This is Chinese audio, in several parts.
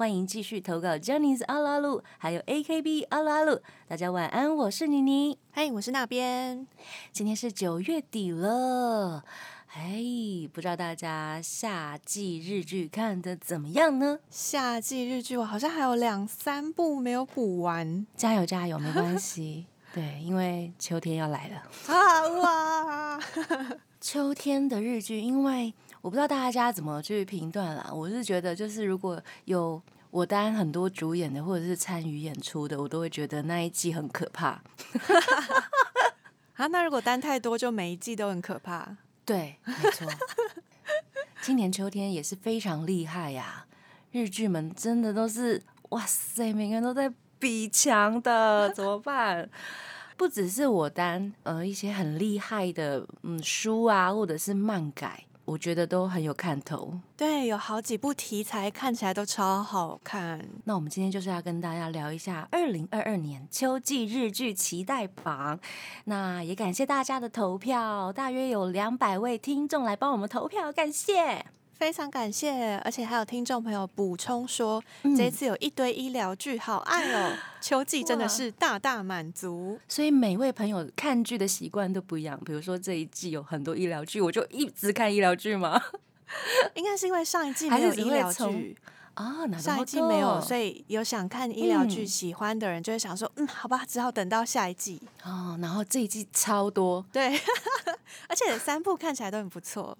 欢迎继续投稿 j e n n y s 阿拉鲁，还有 AKB 阿拉鲁。大家晚安，我是妮妮。嘿，我是那边。今天是九月底了，嘿，不知道大家夏季日剧看的怎么样呢？夏季日剧我好像还有两三部没有补完加油加油，没关系。对，因为秋天要来了。啊哇！秋天的日剧，因为我不知道大家怎么去评断啦。我是觉得，就是如果有我担很多主演的，或者是参与演出的，我都会觉得那一季很可怕。啊，那如果单太多，就每一季都很可怕。对，没错。今年秋天也是非常厉害呀，日剧们真的都是哇塞，每个人都在比强的，怎么办？不只是我单，呃，一些很厉害的，嗯，书啊，或者是漫改，我觉得都很有看头。对，有好几部题材看起来都超好看。那我们今天就是要跟大家聊一下二零二二年秋季日剧期待榜。那也感谢大家的投票，大约有两百位听众来帮我们投票，感谢。非常感谢，而且还有听众朋友补充说，这一次有一堆医疗剧，好爱哦！秋季真的是大大满足。所以每位朋友看剧的习惯都不一样。比如说这一季有很多医疗剧，我就一直看医疗剧吗？应该是因为上一季没有医疗剧啊，哪上一季没有，所以有想看医疗剧喜欢的人就会想说，嗯，好吧，只好等到下一季哦。然后这一季超多，对，而且三部看起来都很不错，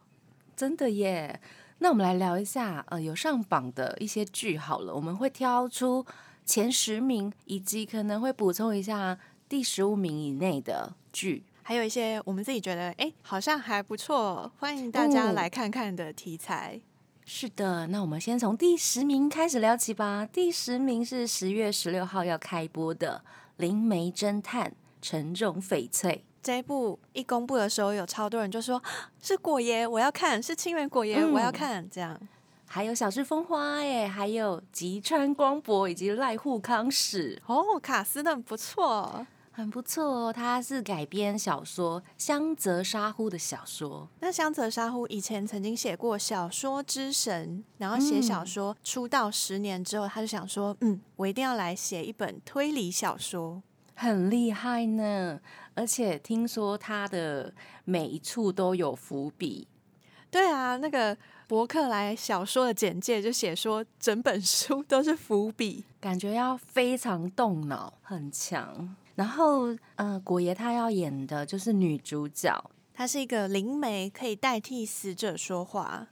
真的耶。那我们来聊一下，呃，有上榜的一些剧好了，我们会挑出前十名，以及可能会补充一下第十五名以内的剧，还有一些我们自己觉得，哎，好像还不错，欢迎大家来看看的题材。是的，那我们先从第十名开始聊起吧。第十名是十月十六号要开播的《灵媒侦探：沉重翡翠》。这一部一公布的时候，有超多人就说 是果爷，我要看；是清源果爷，我要看。这样还有小芝风花耶，还有吉川光博以及赖户康史哦，卡斯的不错，很不错哦。他是改编小说香泽沙呼的小说。那香泽沙呼以前曾经写过小说之神，然后写小说出道十年之后，他就想说，嗯，我一定要来写一本推理小说。很厉害呢，而且听说他的每一处都有伏笔。对啊，那个博客来小说的简介就写说，整本书都是伏笔，感觉要非常动脑，很强。然后，呃，果爷他要演的就是女主角，她是一个灵媒，可以代替死者说话。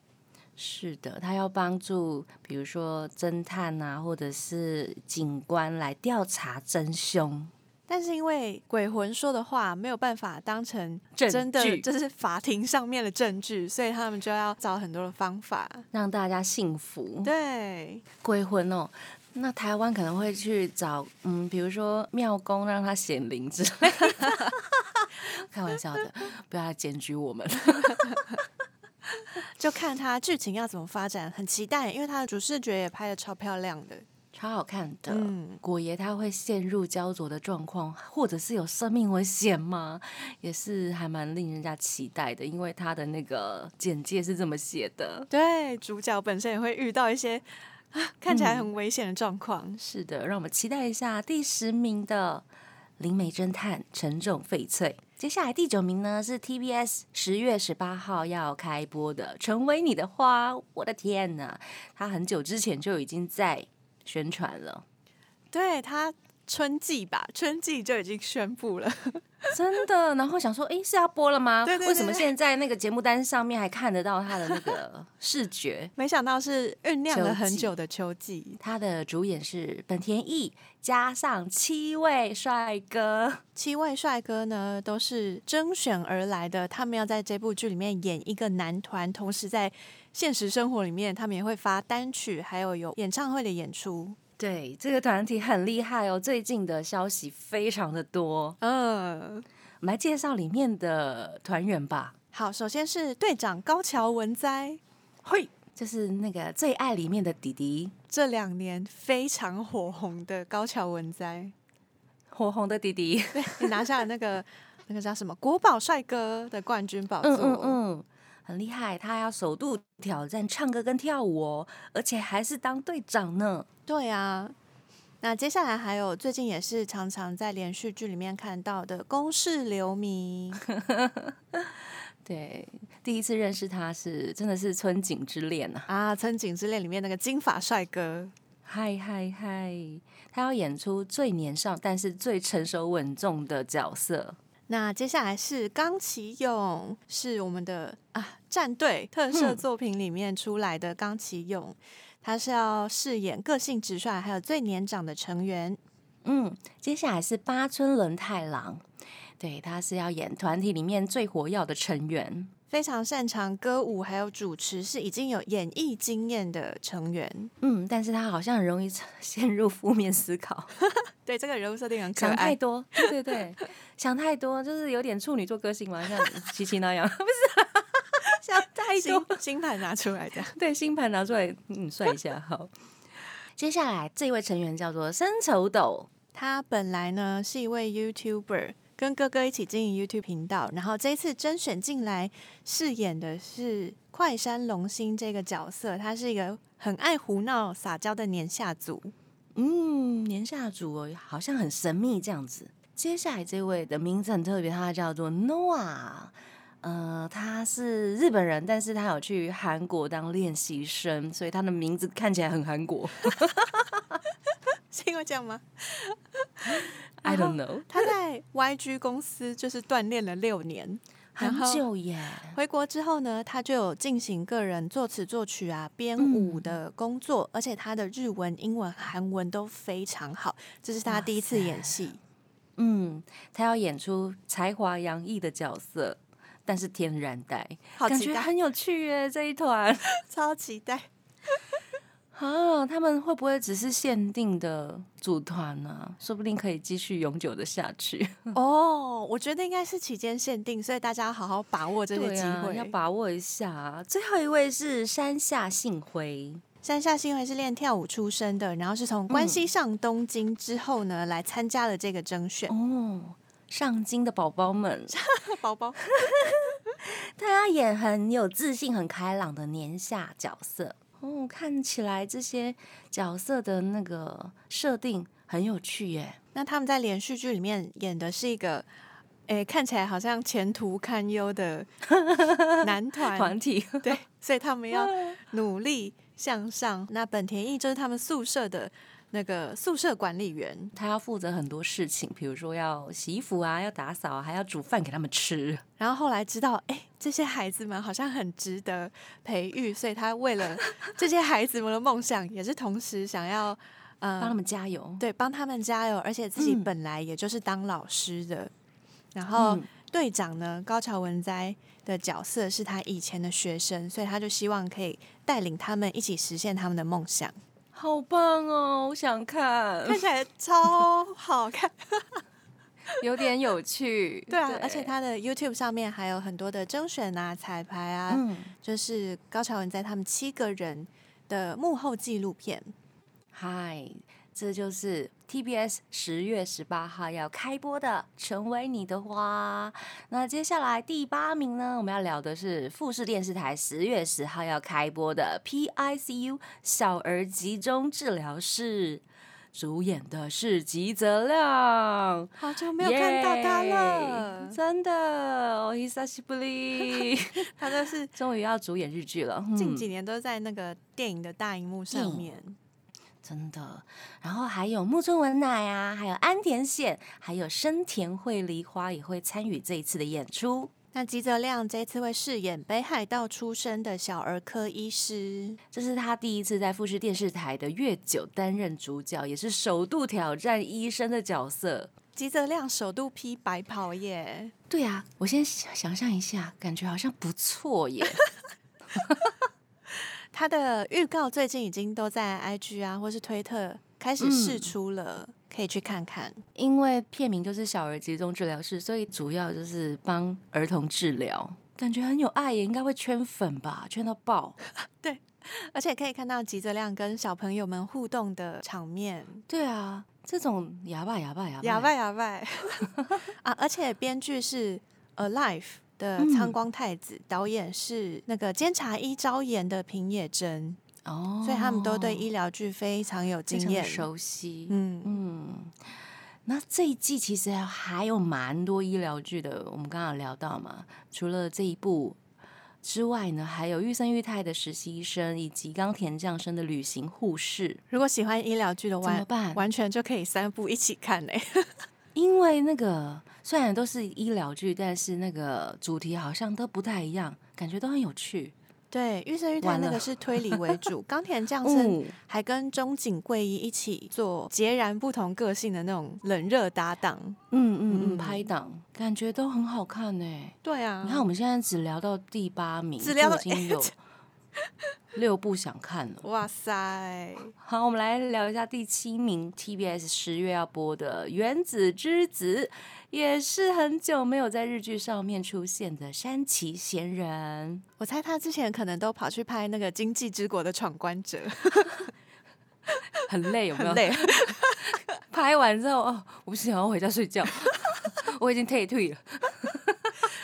是的，他要帮助，比如说侦探啊，或者是警官来调查真凶。但是因为鬼魂说的话没有办法当成真的，就是法庭上面的证据，所以他们就要找很多的方法让大家信服。对，鬼魂哦，那台湾可能会去找，嗯，比如说庙公让他显灵之类。开玩笑的，不要来检举我们。就看他剧情要怎么发展，很期待，因为他的主视觉也拍的超漂亮的。超好看的，果爷他会陷入焦灼的状况，或者是有生命危险吗？也是还蛮令人家期待的，因为他的那个简介是这么写的。对，主角本身也会遇到一些看起来很危险的状况。是的，让我们期待一下第十名的《灵媒侦探：沉重翡翠》。接下来第九名呢是 TBS 十月十八号要开播的《成为你的花》。我的天呐，他很久之前就已经在。宣传了，对他春季吧，春季就已经宣布了，真的。然后想说，哎，是要播了吗？对对。为什么现在那个节目单上面还看得到他的那个 视觉？没想到是酝酿了很久的秋季。他的主演是本田翼，加上七位帅哥。七位帅哥呢，都是甄选而来的，他们要在这部剧里面演一个男团，同时在。现实生活里面，他们也会发单曲，还有有演唱会的演出。对，这个团体很厉害哦，最近的消息非常的多。嗯，我们来介绍里面的团员吧。好，首先是队长高桥文哉，嘿，就是那个最爱里面的弟弟，这两年非常火红的高桥文哉，火红的弟弟。对你拿下了那个那个叫什么国宝帅哥的冠军宝座，嗯嗯嗯，很厉害。他要首度挑战唱歌跟跳舞哦，而且还是当队长呢。对啊。那接下来还有最近也是常常在连续剧里面看到的公式流迷，对，第一次认识他是真的是春景之恋啊！啊，《春景之恋》里面那个金发帅哥，嗨嗨嗨，他要演出最年少但是最成熟稳重的角色。那接下来是冈崎勇，是我们的啊战队特摄作品里面出来的冈崎勇，他是要饰演个性直率还有最年长的成员。嗯，接下来是八村伦太郎，对，他是要演团体里面最活跃的成员。非常擅长歌舞还有主持，是已经有演艺经验的成员。嗯，但是他好像很容易 陷入负面思考，对这个人物设定很可爱想太爱。多，对对对，想太多，就是有点处女座个性嘛，像琪琪那样，不是想太星多。星盘拿出来的，对，星盘拿出来，嗯，算一下。好，接下来这一位成员叫做深丑斗，他本来呢是一位 YouTuber，跟哥哥一起经营 YouTube 频道，然后这一次甄选进来饰演的是快山龙星这个角色，他是一个很爱胡闹撒娇的年下组。嗯，年下组哦，好像很神秘这样子。接下来这位的名字很特别，他叫做 Noah。呃，他是日本人，但是他有去韩国当练习生，所以他的名字看起来很韩国。是因为这样吗？I don't know，他在 YG 公司就是锻炼了六年，很后久耶。回国之后呢，他就有进行个人作词作曲啊、编舞的工作，而且他的日文、英文、韩文都非常好。这是他第一次演戏，嗯，他要演出才华洋溢的角色，但是天然呆，感觉很有趣耶。这一团 超期待。啊，他们会不会只是限定的组团呢、说不定可以继续永久的下去。哦，我觉得应该是期间限定，所以大家要好好把握这些机会。要把握一下啊。最后一位是山下幸辉，山下幸辉是练跳舞出身的，然后是从关西上东京之后呢，来参加了这个征选。哦，上京的宝宝们，宝宝，他要演很有自信、很开朗的年下角色。哦，看起来这些角色的那个设定很有趣耶。那他们在连续剧里面演的是一个，诶，看起来好像前途堪忧的 男团，团体对，所以他们要 努力向上。那本田翼就是他们宿舍的那个宿舍管理员，他要负责很多事情，比如说要洗衣服啊，要打扫啊，还要煮饭给他们吃。然后后来知道，哎，这些孩子们好像很值得培育，所以他为了这些孩子们的梦想，也是同时想要呃帮他们加油。对帮他们加油，而且自己嗯本来也就是当老师的。然后嗯队长呢，高桥文哉的角色是他以前的学生，所以他就希望可以带领他们一起实现他们的梦想，好棒哦！我想看，看起来超好看。有点有趣。对啊，而且他的 YouTube 上面还有很多的甄选啊、彩排啊，嗯，就是高桥文在他们七个人的幕后纪录片。嗨，这就是 TBS 十月十八号要开播的《成为你的花》。那接下来第八名呢，我们要聊的是富士电视台十月十号要开播的 PICU 小儿集中治疗室。主演的是吉泽亮，好久没有看到他了耶，真的，哦，久しぶり，他就是终于要主演日剧了。嗯近几年都在那个电影的大荧幕上面。真的，然后还有木村文乃啊，还有安田显，还有生田绘梨花也会参与这一次的演出。 那吉泽亮这次会饰演北海道出生的小儿科医师，这是他第一次在富士电视台的月九担任主角，也是首度挑战医生的角色。吉泽亮首度披白袍耶，对啊，我先想想象一下，感觉好像不错耶。他的预告最近已经都在 IG 啊或是推特开始试出了，可以去看看。因为片名就是小儿集中治疗室，所以主要就是帮儿童治疗，感觉很有爱也应该会圈粉吧，圈到爆。对，而且可以看到吉泽亮跟小朋友们互动的场面。对啊，这种哑巴哑巴哑巴哑巴哑巴啊！而且编剧是 Alive 的仓光太子，导演是那个监察一招演的平野真。哦，所以他们都对医疗剧非常有经验、熟悉。嗯嗯，那这一季其实还有蛮多医疗剧的，我们刚刚聊到嘛，除了这一部之外呢，还有玉生玉泰的实习医生，以及冈田降生的旅行护士。如果喜欢医疗剧的话，怎么办？完全就可以三部一起看嘞。因为那个虽然都是医疗剧，但是那个主题好像都不太一样，感觉都很有趣。对，玉生玉太那个是推理为主，冈田 将生还跟中井贵一一起做截然不同个性的那种冷热搭档，嗯嗯嗯，拍档感觉都很好看呢。对啊，你看我们现在只聊到第八名，只聊已经有 六部想看了。哇塞！好，我们来聊一下第七名，TBS 十月要播的《原子之子》。也是很久没有在日剧上面出现的山崎贤人，我猜他之前可能都跑去拍那个《经济之国的闯关者》，很累有没有？累。拍完之后哦，我不想要回家睡觉，我已经退退了。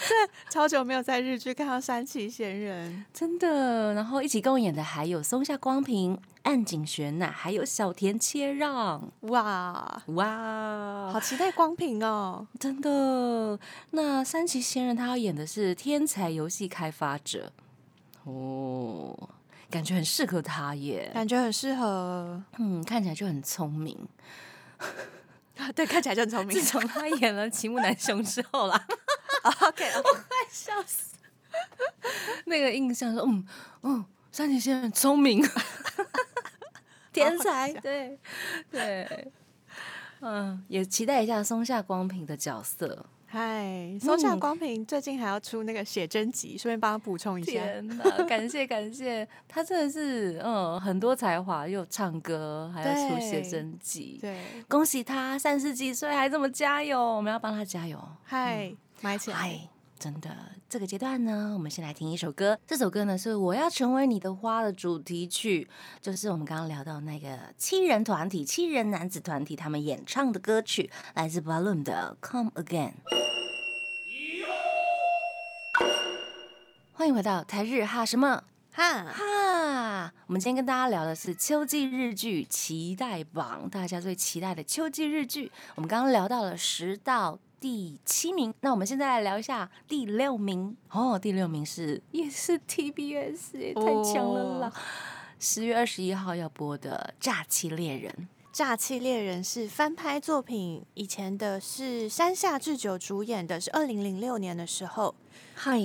对，超久没有在日剧看到山崎贤人，真的。然后一起共演的还有松下光平、岸井玄乃，还有小田切让。哇哇，好期待光平哦！真的。那山崎贤人他要演的是天才游戏开发者，哦，感觉很适合他耶，感觉很适合。嗯，看起来就很聪明。对，看起来就很聪明。自从他演了《齐木男雄》之后啦。OK，我快笑死！那个印象说，嗯嗯，山崎先生聪明，天才，对对，嗯，也期待一下松下光平的角色。嗨，松下光平最近还要出那个写真集，顺便帮他补充一下。天哪，感谢感谢，他真的是嗯很多才华，又唱歌，还要出写真集。对，恭喜他三十几岁还这么加油，我们要帮他加油。嗨。买起来！真的，这个阶段呢，我们先来听一首歌。这首歌呢是《我要成为你的花》的主题曲，就是我们刚刚聊到那个七人团体、七人男子团体他们演唱的歌曲，来自 Balloon 的《Come Again》。欢迎回到台日哈什么哈哈！我们今天跟大家聊的是秋季日剧期待榜，大家最期待的秋季日剧。我们刚刚聊到了十到。第七名，那我们现在来聊一下第六名哦。第六名是也是 TBS，也太强了啦！十月二十一号要播的《诈欺猎人》，《诈欺猎人》是翻拍作品，以前的是山下智久主演的，是二零零六年的时候。嗨，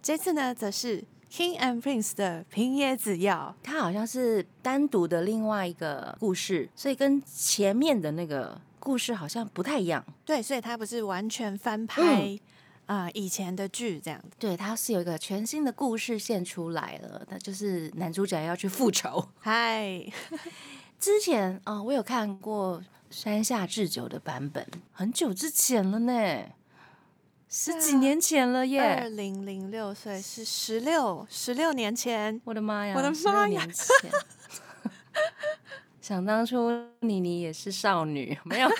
这次呢则是 King and Prince 的平野紫耀，他好像是单独的另外一个故事，所以跟前面的那个。故事好像不太一样，对，所以它不是完全翻拍啊以前的剧这样子，对，它是有一个全新的故事线出来了，那就是男主角要去复仇。嗨，之前啊，我有看过山下智久的版本，很久之前了呢，十几年前了耶，二零零六岁是十六十六年前，我的妈呀，我的妈呀！想当初妮妮也是少女，没有？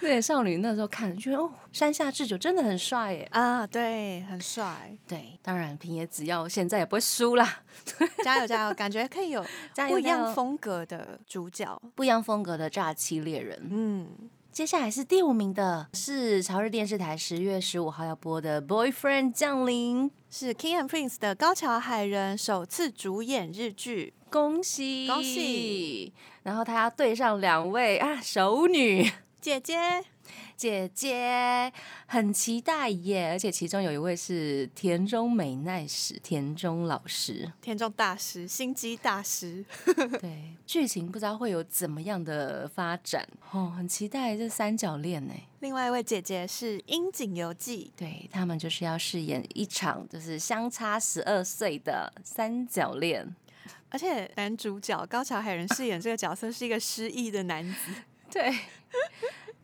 对，少女那时候看觉得哦，山下智久真的很帅耶啊，对，很帅。对，当然平野紫耀现在也不会输啦，加油 加油！感觉可以有 不一样风格的主角，不一样风格的炸欺猎人。嗯，接下来是第五名的，是朝日电视台十月十五号要播的《Boyfriend 降临》，是 King and Prince 的高桥海人首次主演日剧。恭喜恭喜！然后他要对上两位啊熟女姐姐姐姐，很期待耶！而且其中有一位是田中美奈史田中老师，田中大师心机大师。对，剧情不知道会有怎么样的发展哦，很期待这三角恋呢。另外一位姐姐是樱井游纪，对他们就是要饰演一场就是相差十二岁的三角恋。而且男主角高桥海人饰演这个角色是一个失忆的男子，对，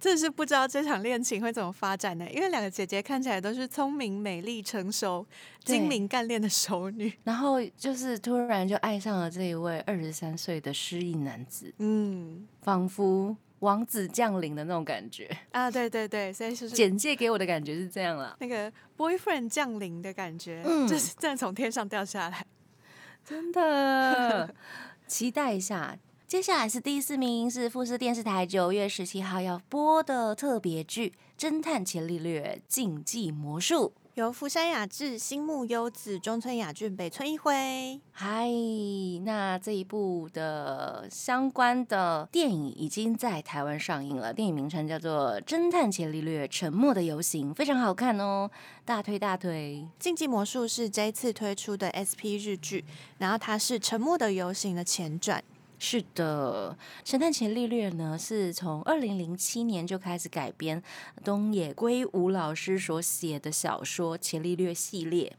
真是不知道这场恋情会怎么发展呢？因为两个姐姐看起来都是聪明、美丽、成熟、精明干练的熟女。然后就是突然就爱上了这一位二十三岁的失忆男子，嗯仿佛王子降临的那种感觉。啊，对对对，所以就是简介给我的感觉是这样了，那个 boyfriend 降临的感觉，嗯就是真的从天上掉下来。真的 期待一下。接下来是第四名，是富士电视台九月十七号要播的特别剧《侦探伽利略竞技魔术》。由福山雅治、新木优子、中村雅俊、北村一辉。嗨，那这一部的相关的电影已经在台湾上映了，电影名称叫做《侦探伽利略：沉默的游行》，非常好看哦，大推大推。竞技魔术是这一次推出的 SP 日剧，然后它是《沉默的游行》的前传。是的，《神探伽利略》呢是从二零零七年就开始改编东野圭吾老师所写的小说《前利略》系列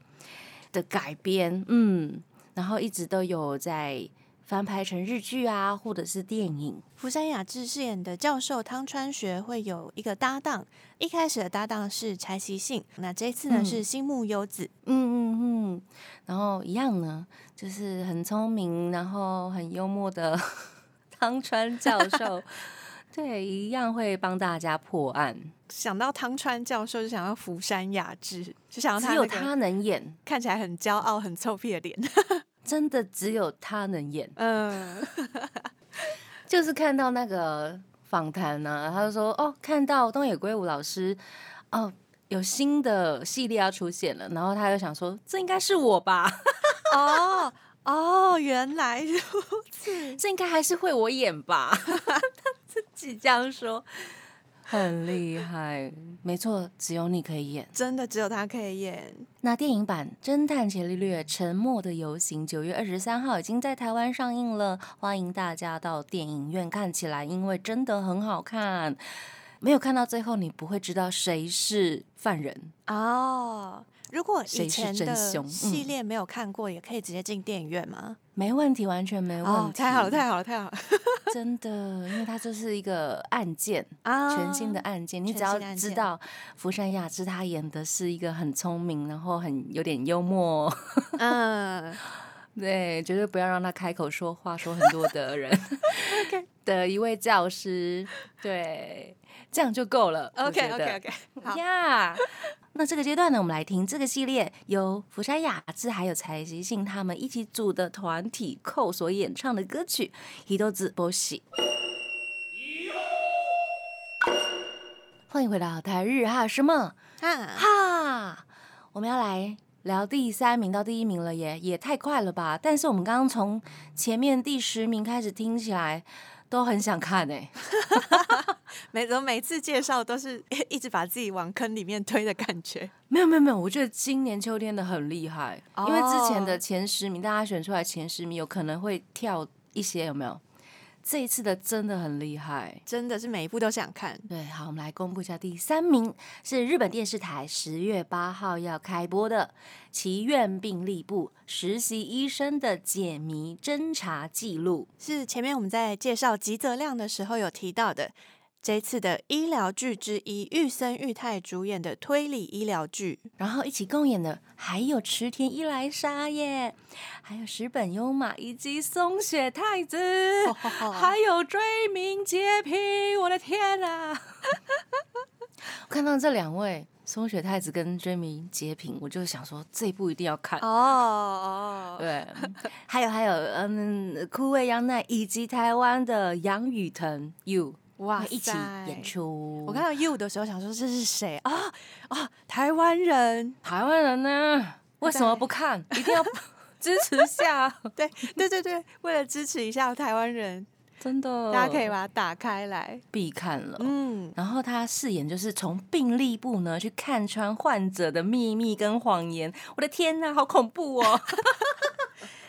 的改编，嗯，然后一直都有在翻拍成日剧啊，或者是电影。福山雅治饰演的教授汤川学会有一个搭档，一开始的搭档是柴崎幸，那这次呢、嗯是新木优子。嗯嗯嗯，然后一样呢，就是很聪明，然后很幽默的 汤川教授，对，一样会帮大家破案。想到汤川教授，就想到福山雅治，就想到他只有他能演，看起来很骄傲、很臭屁的脸。真的只有他能演。嗯，就是看到那个访谈呢，他就说：“哦，看到东野圭吾老师，哦，有新的系列要出现了。”然后他就想说：“这应该是我吧？哦哦，原来如此 这应该还是会我演吧？”他自己这样说，很厉害。没错，只有你可以演。真的只有他可以演。那电影版《侦探伽利略：沉默的游行》九月二十三号已经在台湾上映了，欢迎大家到电影院看起来，因为真的很好看。没有看到最后，你不会知道谁是犯人。哦，如果以前的系列没有看过，也可以直接进电影院吗？没问题，完全没问题。哦，太好了，太好了，太好了！真的，因为它就是一个案件，啊全新的案件。你只要知道福山雅治他演的是一个很聪明，然后很有点幽默，嗯，对，绝对不要让他开口说话说很多的人 的一位教师，对，这样就够了。OK OK OK，好，呀那这个阶段呢，我们来听这个系列由福山雅治还有柴崎幸他们一起组的团体扣所演唱的歌曲《一豆子波喜》。欢迎回到台日哈什么哈，哈？我们要来聊第三名到第一名了耶，也太快了吧！但是我们刚刚从前面第十名开始听起来，都很想看哎。每怎么每次介绍都是 一直把自己往坑里面推的感觉。没有没有没有，我觉得今年秋天的很厉害，因为之前的哦前十名，大家选出来前十名有可能会跳一些，有没有？这一次的真的很厉害。真的是每一部都想看。对，好，我们来公布一下第三名是日本电视台十月八号要开播的《祈愿病历部实习医生的解谜侦查记录》。是前面我们在介绍吉泽亮的时候有提到的，这次的医疗剧之一，玉森裕太主演的推理医疗剧。然后一起共演的还有池田一来沙耶，还有石本优马以及松雪太子，还有追名洁平，我的天啊！我看到这两位松雪太子跟追名洁平，我就想说这一部一定要看。哦哦，对，还有还有，嗯，枯味央奈以及台湾的杨雨腾 You 哇一起演出。我看到 You 的时候想说这是谁啊啊，台湾人。台湾人呢，为什么不看？一定要 支持一下，对对对对，为了支持一下台湾人，真的，大家可以把它打开来。必看了。嗯，然后他饰演就是从病历部呢去看穿患者的秘密跟谎言，我的天呐，好恐怖哦！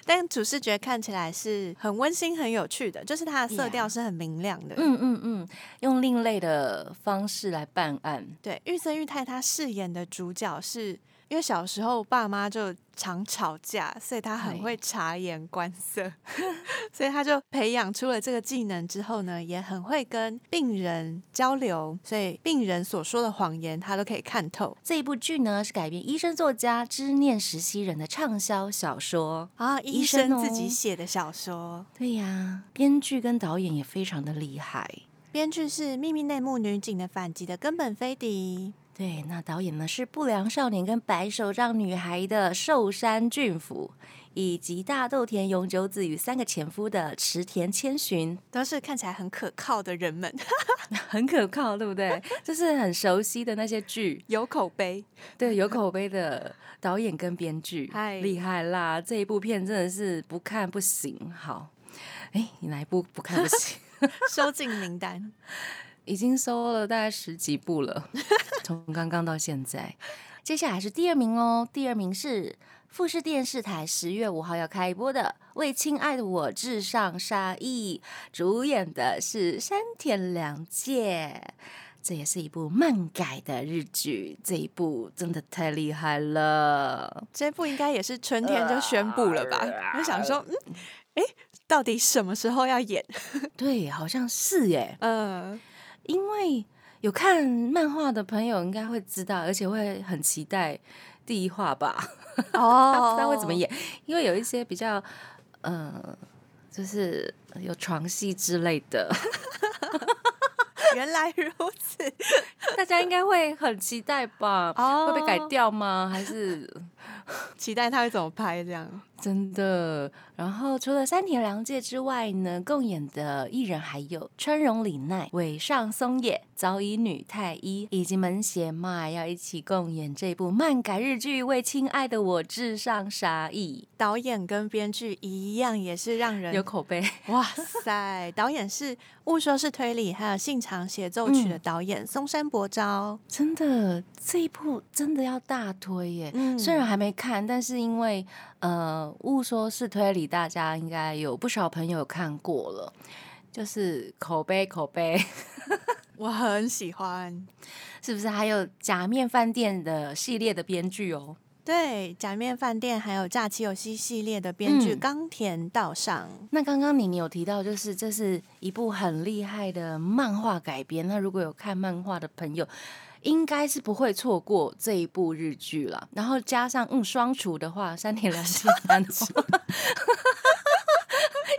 但主视觉看起来是很温馨、很有趣的，就是它的色调是很明亮的。嗯嗯嗯，用另类的方式来办案，对，玉森裕太他饰演的主角是因为小时候爸妈就常吵架，所以他很对会察言观色，所以他就培养出了这个技能之后呢，也很会跟病人交流，所以病人所说的谎言他都可以看透这一部剧呢是改编医生作家知念实习人的畅销小说。啊。医生自己写的小说，对呀，编剧跟导演也非常的厉害。编剧是《秘密内幕女警的反击》的根本飞迪。对，那导演呢是《不良少年》跟《白手杖女孩》的寿山俊辅，以及《大豆田永久子与三个前夫》的池田千寻，都是看起来很可靠的人们，很可靠，对不对？就是很熟悉的那些剧，有口碑。对，有口碑的导演跟编剧，嗨厉害啦！这一部片真的是不看不行。好，哎，你哪一部不看不行？收进名单。已经收了大概十几部了，从刚刚到现在。接下来是第二名哦，第二名是富士电视台十月五号要开播的《为亲爱的我致上杀意》，主演的是山田凉介。这也是一部漫改的日剧，这一部真的太厉害了。这部应该也是春天就宣布了吧？我想说，嗯，哎，到底什么时候要演？对，好像是耶，嗯，因为有看漫画的朋友应该会知道，而且会很期待第一话吧。哦 不知道会怎么演，因为有一些比较，呃，就是有床戏之类的，原来如此。大家应该会很期待吧？哦会被改掉吗？还是期待他会怎么拍这样。真的？然后除了山田凉介之外呢，共演的艺人还有川荣李奈、尾上松野、早乙女太一以及门胁麦要一起共演这部漫改日剧《为亲爱的我致上杀意导演跟编剧一样，也是让》，人有口碑。哇塞！导演是《误说是推理》还有《信长协奏曲》的导演、松山博昭。真的，这一部真的要大推耶！嗯虽然还没看，但是因为呃，误说是推理，大家应该有不少朋友看过了，就是口碑口碑，我很喜欢。是不是？还有假面饭店的系列的编剧哦，对，假面饭店还有假期游戏系列的编剧嗯冈田道上。那刚刚你你有提到，就是这是一部很厉害的漫画改编。那如果有看漫画的朋友，应该是不会错过这一部日剧了。然后加上嗯双厨的话，三田凉介男的话，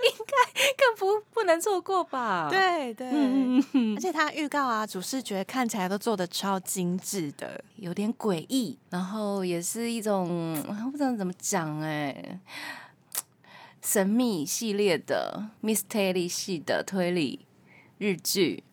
应该更不不能错过吧？，对对，嗯而且他预告啊，主视觉看起来都做的超精致的。有点诡异，然后也是一种我不知道怎么讲哎、神秘系列的 mystery 系的推理日剧。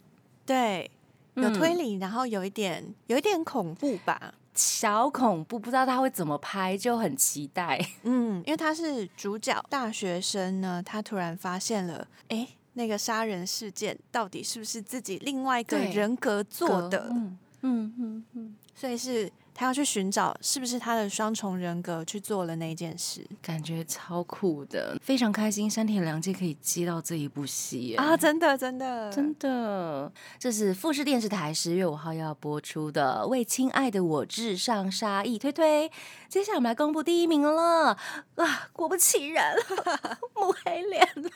对，有嗯推理，然后有一点有一点恐怖吧。小恐怖，不知道他会怎么拍，就很期待。嗯，因为他是主角大学生呢，他突然发现了，哎，那个杀人事件到底是不是自己另外一个人格做的？嗯嗯嗯嗯，所以是他要去寻找是不是他的双重人格去做了那件事感觉超酷的，非常开心。山田凉介可以接到这一部戏耶啊！真的真的真的，这是富士电视台十月五号要播出的《为亲爱的我致上杀意》推推。接下来我们来公布第一名了啊！果不其然，抹黑脸了。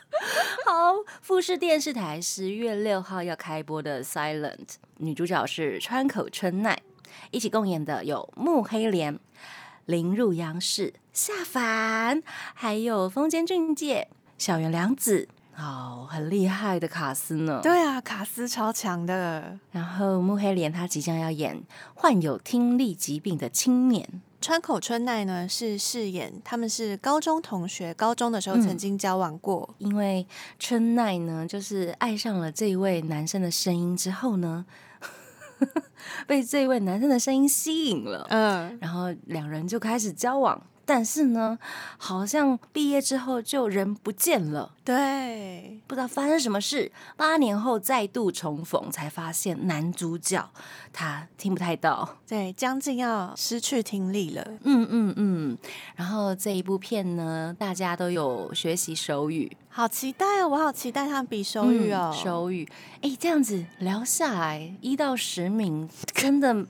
好，富士电视台十月六号要开播的《Silent》，女主角是川口春奈，一起共演的有木黑莲、林入央视、夏凡，还有风间俊介、小原良子。哦，很厉害的卡斯呢。对啊，卡斯超强的。然后木黑莲她即将要演患有听力疾病的青年，川口春奈呢是饰演他们是高中同学，高中的时候曾经交往过。因为春奈呢就是爱上了这一位男生的声音之后呢，被这一位男生的声音吸引了，嗯，然后两人就开始交往。但是呢，好像毕业之后就人不见了，对，不知道发生什么事。八年后再度重逢，才发现男主角他听不太到，对，将近要失去听力了。嗯嗯嗯，然后这一部片呢，大家都有学习手语，好期待哦！我好期待他们比手语哦。嗯手语。哎，这样子聊下来，一到十名真的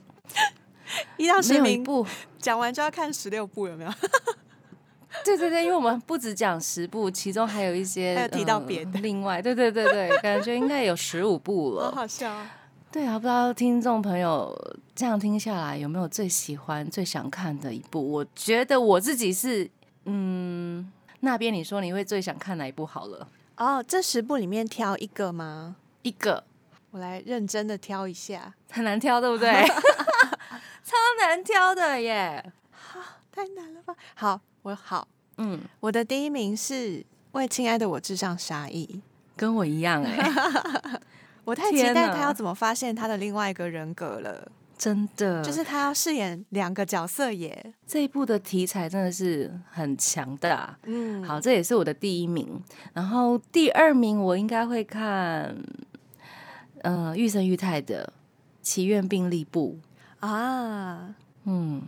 一到十名部。讲完就要看十六部，有没有？对对对，因为我们不止讲十部，其中还有一些还有提到呃别的另外，对对对对，感觉应该有十五部好了。好笑哦。对啊，不知道听众朋友这样听下来有没有最喜欢、最想看的一部？我觉得我自己是，嗯，那边你说你会最想看哪一部好了？哦，这十部里面挑一个吗？一个我来认真的挑一下，很难挑，对不对？超难挑的耶。好太难了吧？好，我好，嗯，我的第一名是《为亲爱的我致上杀意》。跟我一样哎，我太期待他要怎么发现他的另外一个人格了，真的，就是他要饰演两个角色耶。这一部的题材真的是很强大。嗯，好，这也是我的第一名。然后第二名我应该会看，呃，玉生玉太的《祈愿病历簿》。啊，嗯，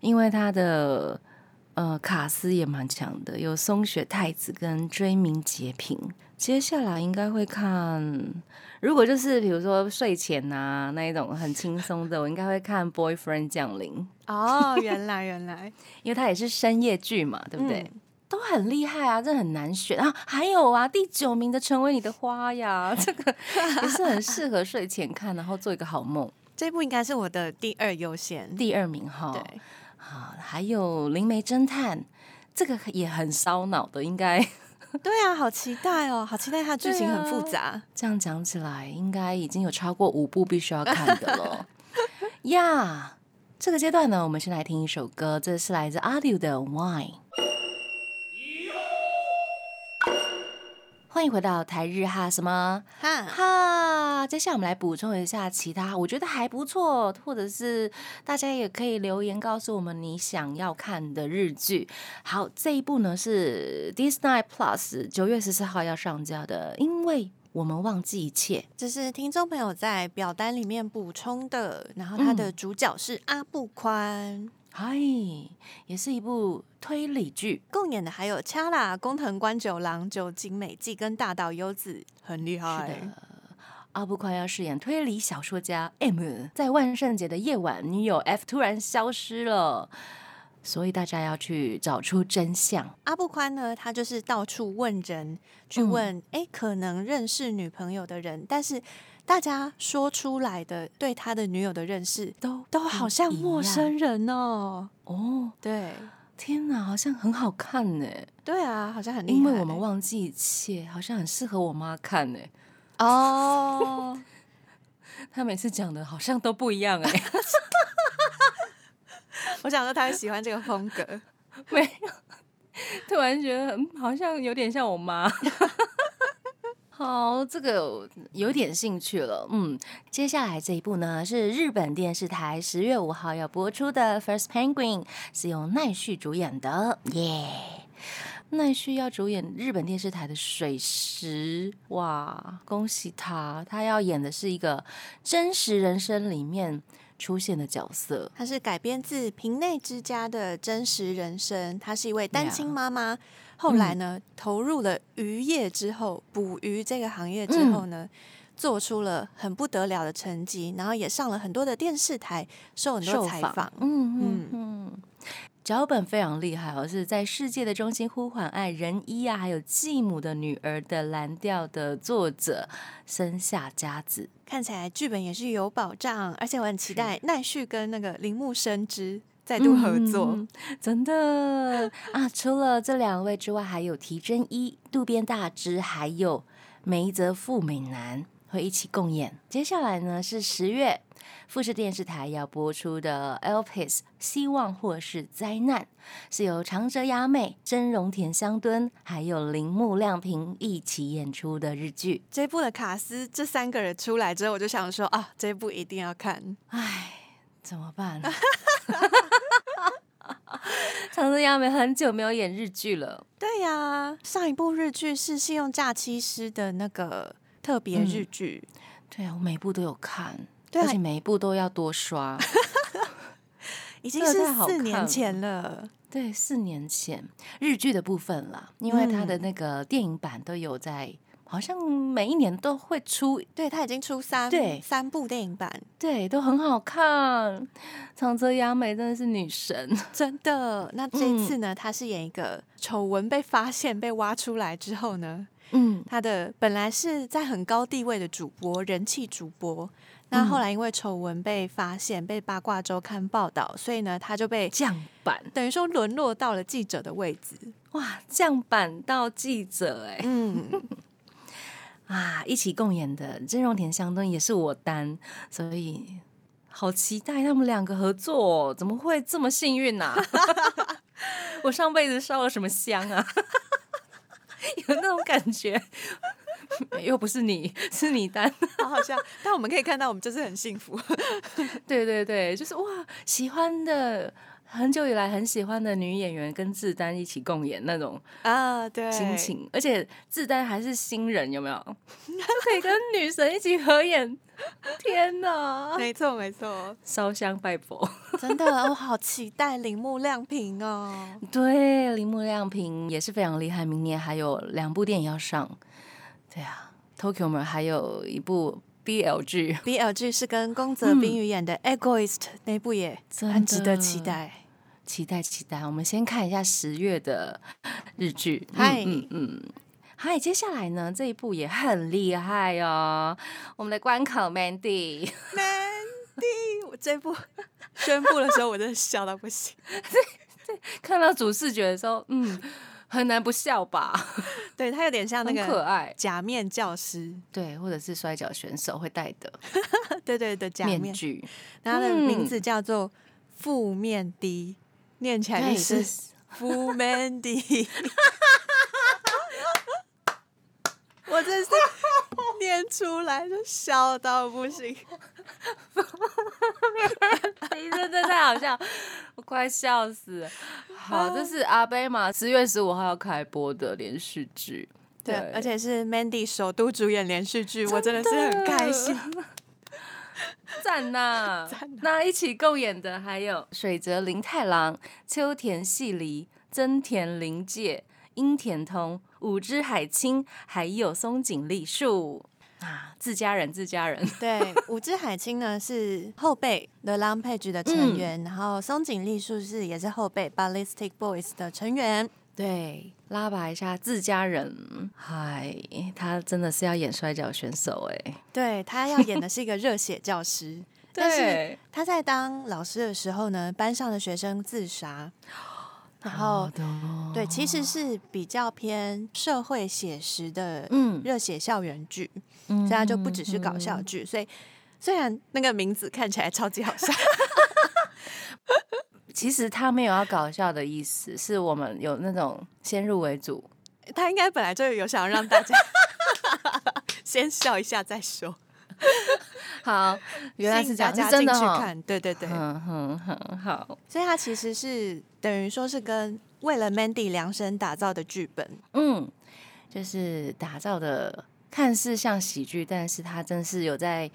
因为他的呃卡斯也蛮强的，有松雪太子跟追名截平。接下来应该会看，如果就是比如说睡前呐、那一种很轻松的，我应该会看《Boyfriend 降临》，哦，原来原来，因为它也是深夜剧嘛，对不对？嗯都很厉害啊，这很难选啊。还有啊，第九名的《成为你的花》呀，这个也是很适合睡前看，然后做一个好梦。这部应该是我的第二优先。第二名哈，对，啊，还有《灵媒侦探》，这个也很烧脑的，应该 对啊，好期待哦，好期待它的剧情很复对杂。这样讲起来，应该已经有超过五部必须要看的了 呀。这个阶段呢，我们先来听一首歌，这是来自阿 u 的《Wine》。欢迎回到台日哈什么哈，哈？接下来我们来补充一下其他我觉得还不错，或者是大家也可以留言告诉我们你想要看的日剧。好，这一部呢是 Disney Plus 九月十四号要上架的，因为我们忘记一切。这是听众朋友在表单里面补充的，然后它嗯的主角是阿布宽，嗨，也是一部推理剧。共演的还有掐啦、工藤官九郎、酒井美纪跟大岛优子，很厉是害。的，阿布宽要饰演推理小说家 M，在万圣节的夜晚，女友 F 突然消失了，所以大家要去找出真相。阿布宽呢，他就是到处问人，去嗯问哎、诶可能认识女朋友的人，但是大家说出来的对他的女友的认识都都好像陌生人哦。哦，对，天哪，好像很好看呢，对啊，好像很厉害。因为我们忘记一切，好像很适合我妈看呢。哦，她每次讲的好像都不一样哎 我想说他会喜欢这个风格。没有，突然觉得嗯好像有点像我妈。好，这个有点兴趣了。嗯，接下来这一部呢是日本电视台十月五号要播出的《First Penguin》，是由奈绪主演的，耶、奈绪要主演日本电视台的水石，哇，恭喜他！他要演的是一个真实人生里面出现的角色，它是改编自平内之家的真实人生。她是一位单亲妈妈，后来呢、投入了渔业之后，捕鱼这个行业之后呢，做出了很不得了的成绩，然后也上了很多的电视台，受很多采访。嗯嗯嗯，脚本非常厉害哦，是在世界的中心呼唤爱人一啊，还有继母的女儿的蓝调的作者生下佳子。看起来剧本也是有保障，而且我很期待奈绪跟那个铃木伸之再度合作。嗯 真的啊！除了这两位之外，还有提真一、渡边大之，还有梅泽富美男会一起共演。接下来呢是十月富士电视台要播出的《Elpis 希望或是灾难》，是由长泽雅美、真荣田香敦还有铃木亮平一起演出的日剧。这部的卡斯这三个人出来之后，我就想说啊，这部一定要看。唉，怎么办？长泽雅美很久没有演日剧了。对呀、上一部日剧是《信用假期师》的那个特别日剧，对啊，我每一部都有看，而且每一部都要多刷。已经是四年前了。对，四年前日剧的部分啦，因为它的嗯那个电影版都有在好像每一年都会出，对他已经出三对。三部电影版，对，都很好看。长泽雅美真的是女神，真的。那这一次呢，她是演一个丑闻被发现、被挖出来之后呢，嗯，她的本来是在很高地位的主播、人气主播，那后来因为丑闻被发现、被八卦周刊报道，所以呢，他就被降版，等于说沦落到了记者的位置。哇，降版到记者哎、嗯，啊，一起共演的真荣田香敦也是我担，所以好期待他们两个合作哦，怎么会这么幸运呢、我上辈子烧了什么香啊？有那种感觉，又不是你，是你担。好好笑。但我们可以看到，我们就是很幸福。对对对，就是哇，喜欢的很久以来很喜欢的女演员跟自丹一起共演那种啊，对，心情，而且自丹还是新人，有没有？可以跟女神一起合演，天哪！没错没错，烧香拜佛，真的，我好期待铃木亮平哦。对，铃木亮平也是非常厉害，明年还有两部电影要上，对啊，Tokyo 们还有一部 BL 剧，BL 剧是跟宫泽冰鱼演的《Egoist》那部也很值得期待。期待期待。我们先看一下十月的日剧，嗨嗯嗯嗯。嗨，接下来呢这一部也很厉害哦，我们的关口 Mandy，Mandy，我这部 宣布的时候，我真的笑到不行。看到主视觉的时候，嗯，很难不笑吧？对他有点像那个可个爱，假面教师，对，或者是摔跤选手会戴的 对对的假面，面。具，他的嗯名字叫做负面的念起来是。负面的。我真是念出来就笑到不行。你真的太好笑，我快笑死了。好，这是阿贝嘛，十月十五号要开播的连续剧。对，而且是 Mandy 首度主演连续剧，我真的是很开心。赞呐！那一起共演的还有水泽林太郎、秋田细梨、增田绫介、樱田通、五只海青，还有松井丽树啊，自家人，自家人。对，五只海清呢是后辈 The Long Page 的成员，然后松井丽树是也是后辈 Ballistic Boys 的成员。对，拉拔一下自家人。嗨，他真的是要演摔跤选手哎。对他要演的是一个热血教师，但是他在当老师的时候呢，班上的学生自杀，然后对，其实是比较偏社会写实的嗯热血校园剧，嗯所以它就不只是搞笑剧。所以虽然那个名字看起来超级好笑，其实他没有要搞笑的意思，是我们有那种先入为主。他应该本来就有想要让大家 先笑一下再说。好，原来是这样，大家进是真的哈。去看，对对对。嗯哼哼，好，所以它其实是等于说是跟为了 Mandy 量身打造的剧本。嗯，就是打造的看似像喜剧，但是他真是有在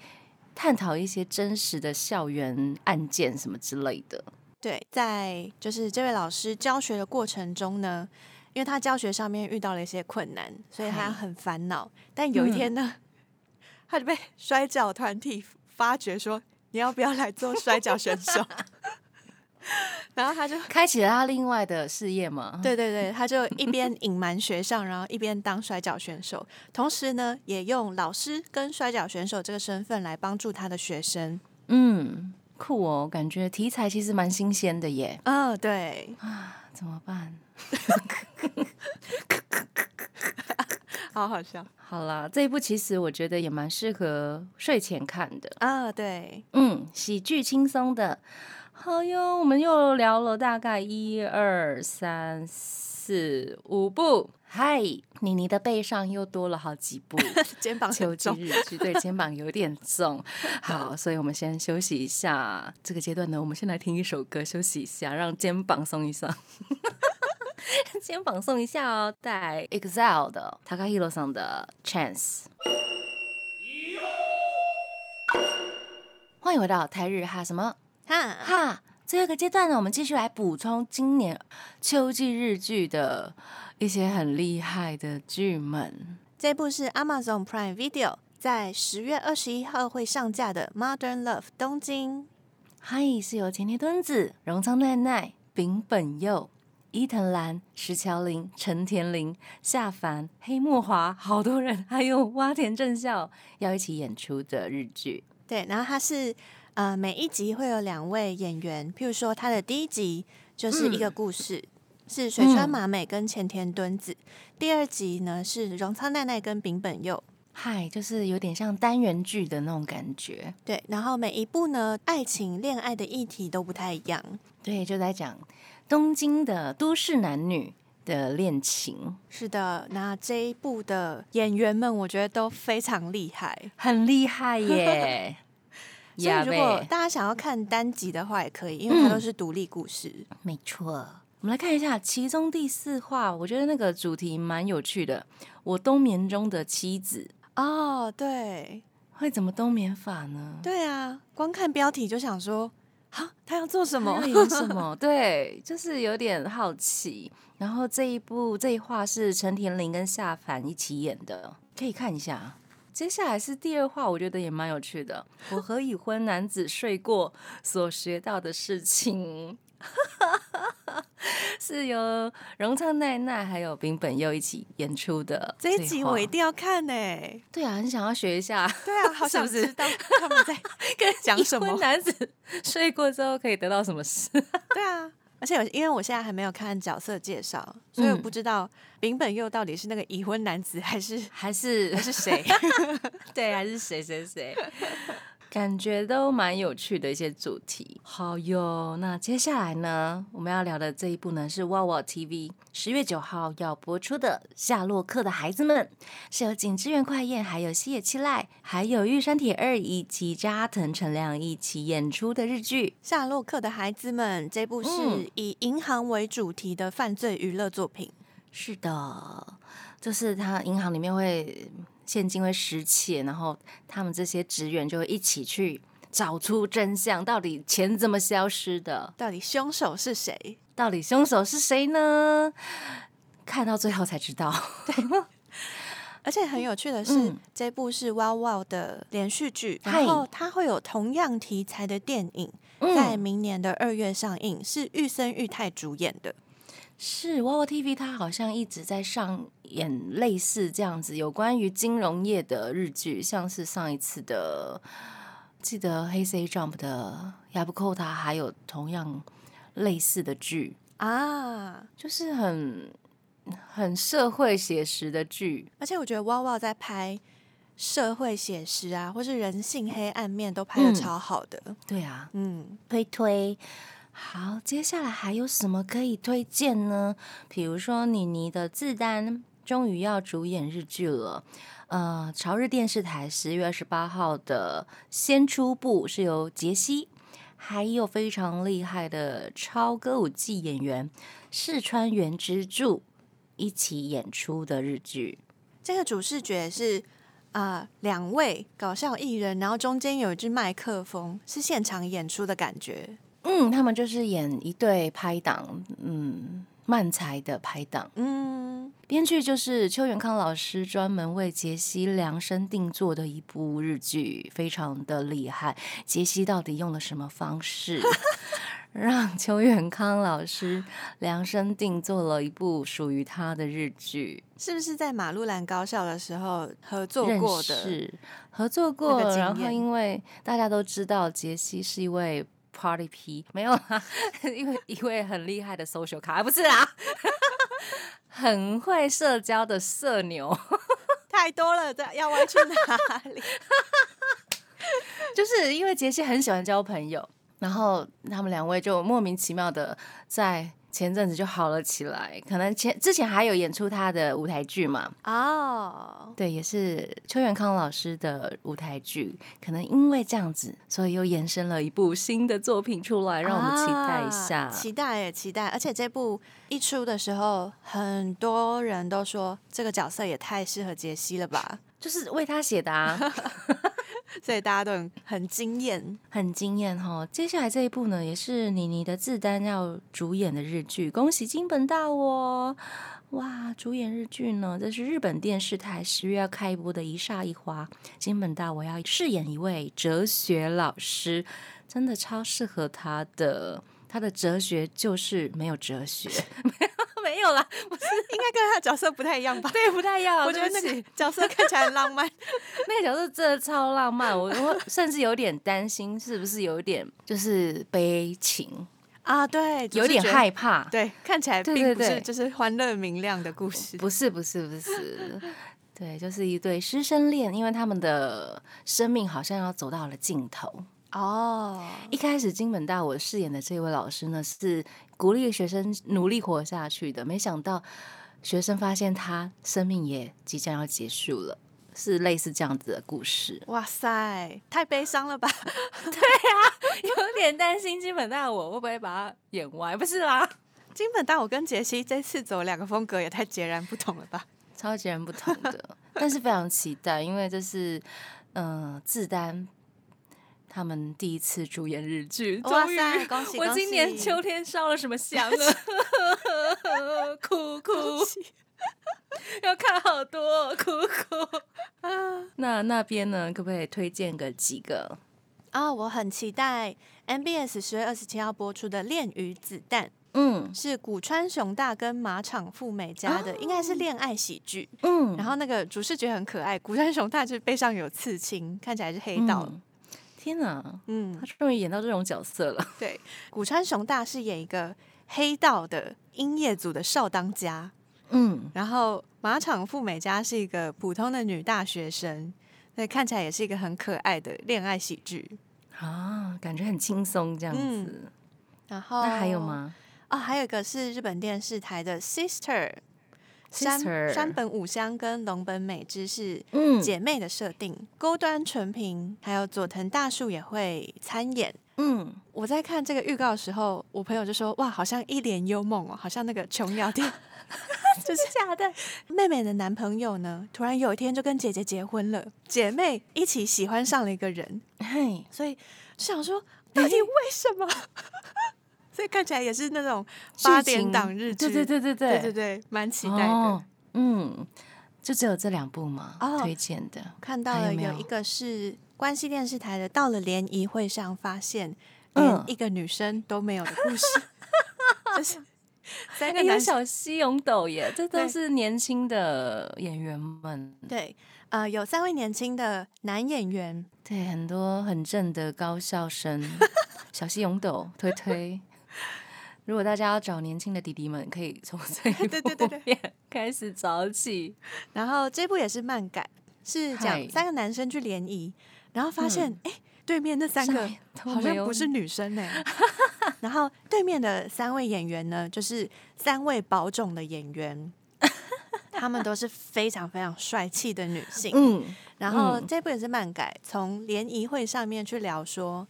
探讨一些真实的校园案件什么之类的。对，在就是这位老师教学的过程中呢，因为他教学上面遇到了一些困难，所以他很烦恼。但有一天呢，他就被摔跤团体发掘说：“你要不要来做摔跤选手？” 然后他就 开启了他另外的事业嘛？对对对，他就一边隐瞒学校，然后一边当摔跤选手，同时呢，也用老师跟摔跤选手这个身份来帮助他的学生。嗯，酷哦，感觉题材其实蛮新鲜的耶。嗯、对，怎么办？好好笑好啦，这一部其实我觉得也蛮适合睡前看的。啊！对，嗯，喜剧轻松的。好哟，我们又聊了大概一二三四五部。嗨，妮妮的背上又多了好几部。肩膀秋。季日剧，对，肩膀有点重。好，所以我们先休息一下。这个阶段呢，我们先来听一首歌，休息一下，让肩膀松一松。肩膀送一下哦，带 EXILE 的 Takahiro 桑的 Chance。欢迎回到台日哈什么哈，哈。最后一个阶段呢，我们继续来补充今年秋季日剧的一些很厉害的剧们。这部是 Amazon Prime Video 在十月二十一号会上架的《Modern Love》东京。嗨，是由前田敦子、荣仓奈奈、丙本佑、伊藤兰、石桥绫、陈田玲、夏凡、黑木华，好多人，还有洼田正孝要一起演出的日剧。对，然后它是呃每一集会有两位演员，譬如说它的第一集就是一个故事，是水川麻美跟前田敦子；第二集呢是荣仓奈奈跟丙本佑。嗨，就是有点像单元剧的那种感觉。对，然后每一部呢，爱情、恋爱的议题都不太一样。对，就在讲东京的都市男女的恋情。是的，那这一部的演员们，我觉得都非常厉害，很厉害耶。所以如果大家想要看单集的话，也可以，因为它都是独立故事。没错，我们来看一下其中第四话，我觉得那个主题蛮有趣的。我冬眠中的妻子。哦，对，会怎么冬眠法呢？对啊，光看标题就想说，好，他要做什么？演什么？对，就是有点好奇。然后这一部这一话是陈田玲跟夏凡一起演的，可以看一下。接下来是第二话，我觉得也蛮有趣的。我和已婚男子睡过所学到的事情。是由荣仓奈奈还有丙本佑一起演出的这一集，我一定要看呢。对啊，很想要学一下。对啊，好 想知道他们在 跟讲什么。男子睡过之后可以得到什么事？对啊，而且因为我现在还没有看角色介绍，所以我不知道丙本佑到底是那个已婚男子，还是还是还是谁？对，还是谁谁谁？感觉都蛮有趣的一些主题，好哟。那接下来呢，我们要聊的这一部呢是哇哇 TV 十月九号要播出的《夏洛克的孩子们》，是由景之源快彦、还有西野七濑、还有玉山铁二以及加藤成亮一起演出的日剧《夏洛克的孩子们》。这部是以银行为主题的犯罪娱乐作品。是的，就是他银行里面会。现金会失窃，然后他们这些职员就会一起去找出真相，到底钱怎么消失的？到底凶手是谁？到底凶手是谁呢？看到最后才知道。对，而且很有趣的是，这部是 Wow Wow 的连续剧，然后它会有同样题材的电影，在明年的二月上映，是玉森裕太主演的。是哇哇 TV，它好像一直在上演类似这样子有关于金融业的日剧，像是上一次的，记得黑 C Jump 的亚布扣他还有同样类似的剧。啊，就是很很社会写实的剧，而且我觉得哇哇在拍社会写实啊，或是人性黑暗面都拍的超好的，对啊，嗯，推推。好，接下来还有什么可以推荐呢？比如说，妮妮的自单终于要主演日剧了。呃，朝日电视台十月二十八号的先出部是由杰西，还有非常厉害的超歌舞伎演员四川原之助一起演出的日剧。这个主视觉是啊，两位搞笑艺人，然后中间有一支麦克风，是现场演出的感觉。嗯，他们就是演一对拍档，嗯，漫才的拍档。嗯，编剧就是邱元康老师专门为杰西量身定做的一部日剧，非常的厉害。杰西到底用了什么方式，让邱元康老师量身定做了一部属于他的日剧？是不是在马路兰高校的时候合作过的？是合作过，然后因为大家都知道杰西是一位。Party P 没有啊，因为一位很厉害的 social 卡，不是啊，很会社交的社牛，太多了，这要歪去哪里？就是因为杰西很喜欢交朋友，然后他们两位就莫名其妙的在。前阵子就好了起来，可能前之前还有演出他的舞台剧嘛？哦，对，也是邱元康老师的舞台剧，可能因为这样子，所以又延伸了一部新的作品出来，让我们期待一下，期待也期待。而且这部一出的时候，很多人都说这个角色也太适合杰西了吧，就是为他写的啊。所以大家都很很惊艳，很惊艳哈。接下来这一部呢，也是妮妮的自担要主演的日剧，恭喜金本大哦！哇，主演日剧呢？这是日本电视台十月要开播的《一煞一花》，金本大我要饰演一位哲学老师，真的超适合他的。他的哲学就是没有哲学，没有啦，不是应该跟他角色不太一样吧？对，不太一样。我觉得那个角色看起来很浪漫，那个角色真的超浪漫。我我甚至有点担心，是不是有点就是悲情啊？对，有点害怕。对，看起来并不是就是欢乐明亮的故事。不是，不是，不是。对，就是一对师生恋，因为他们的生命好像要走到了尽头。哦，一开始金本大我饰演的这位老师呢，是鼓励学生努力活下去的。没想到学生发现他生命也即将要结束了，是类似这样子的故事。哇塞，太悲伤了吧？对啊，有点担心金本大我会不会把他演歪？不是啦，金本大我跟杰西这次走两个风格也太截然不同了吧？超截然不同的，但是非常期待，因为这是嗯自担。他们第一次主演日剧，哇塞！恭喜 我今年秋天烧了什么香啊？哭哭，要看好多，哭哭啊！那那边呢？可不可以推荐个几个啊？我很期待 MBS 十月二十七号播出的《恋与子弹》，嗯，是古川雄大跟马场富美家的，应该是恋爱喜剧。嗯，然后那个主视觉很可爱，古川雄大就背上有刺青，看起来是黑道。天哪，嗯，他终于演到这种角色了。对，古川雄大是演一个黑道的音乐组的少当家，嗯，然后马场富美家是一个普通的女大学生，所以看起来也是一个很可爱的恋爱喜剧啊，感觉很轻松这样子。然后那还有吗？哦，还有一个是日本电视台的 Sister。山山本五香跟龙本美之是姐妹的设定，沟端纯平还有佐藤大树也会参演。嗯，我在看这个预告的时候，我朋友就说：“哇，好像一帘幽梦哦，好像那个琼瑶店，这是假的。”妹妹的男朋友呢，突然有一天就跟姐姐结婚了，姐妹一起喜欢上了一个人，嘿，所以想说，到底为什么？所以看起来也是那种八点档日剧，对对对对对对对，蛮期待的。嗯，就只有这两部吗？推荐的看到了有一个是关西电视台的，到了联谊会上发现连一个女生都没有的故事，就是三个小西勇斗耶，这都是年轻的演员们。对，呃，有三位年轻的男演员，对，很多很正的高校生，小西勇斗推推。如果大家要找年轻的弟弟们，可以从这一 部片 开始找起。然后这部也是漫改，是讲三个男生去联谊，然后发现哎，对面那三个好像不是女生呢。然后对面的三位演员呢，就是三位保种的演员，他们都是非常非常帅气的女性。嗯，然后这部也是漫改，从联谊会上面去聊说。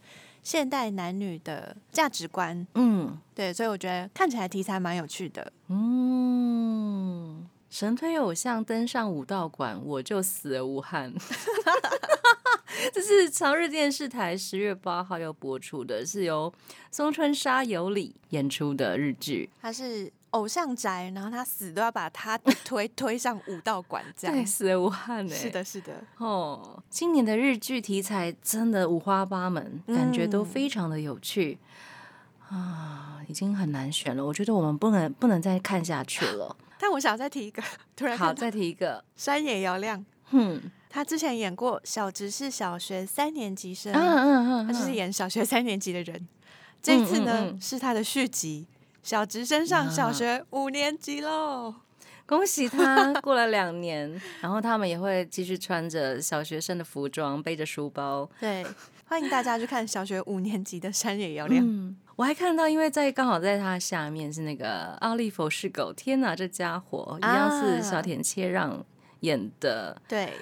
现代男女的价值观，嗯，对，所以我觉得看起来题材蛮有趣的。嗯，神推偶像登上武道馆，我就死而无憾。这是朝日电视台十月八号要播出的，是由松村沙有里演出的日剧。它是。偶像宅，然后他死都要把他推推上武道馆，这样死而无憾呢。是的，是的。哦，今年的日剧题材真的五花八门，感觉都非常的有趣啊，已经很难选了。我觉得我们不能不能再看下去了。但我想再提一个，突然好，再提一个山野遥亮。嗯，他之前演过小直是小学三年级生，嗯嗯嗯，他就是演小学三年级的人。这次呢是他的续集。小直升上小学五年级喽，恭喜他 过了两年，然后他们也会继续穿着小学生的服装，背着书包。对，欢迎大家去看小学五年级的山野遥亮。嗯，我还看到，因为在刚好在他下面是那个奥利弗是狗，天哪，这家伙一样是小田切让演的。对，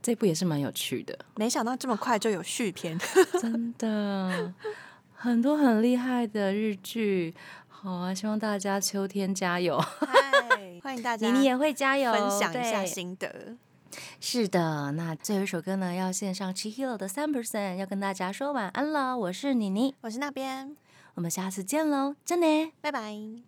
这部也是蛮有趣的。没想到这么快就有续篇，真的很多很厉害的日剧。好啊！希望大家秋天加油。欢迎大 家，你也会加油，分享一下心得。是的，那最后一首歌呢，要献上 Chihiro 的三 percent，要跟大家说晚安了。我是妮妮，我是那边，我们下次见喽，真的，拜拜。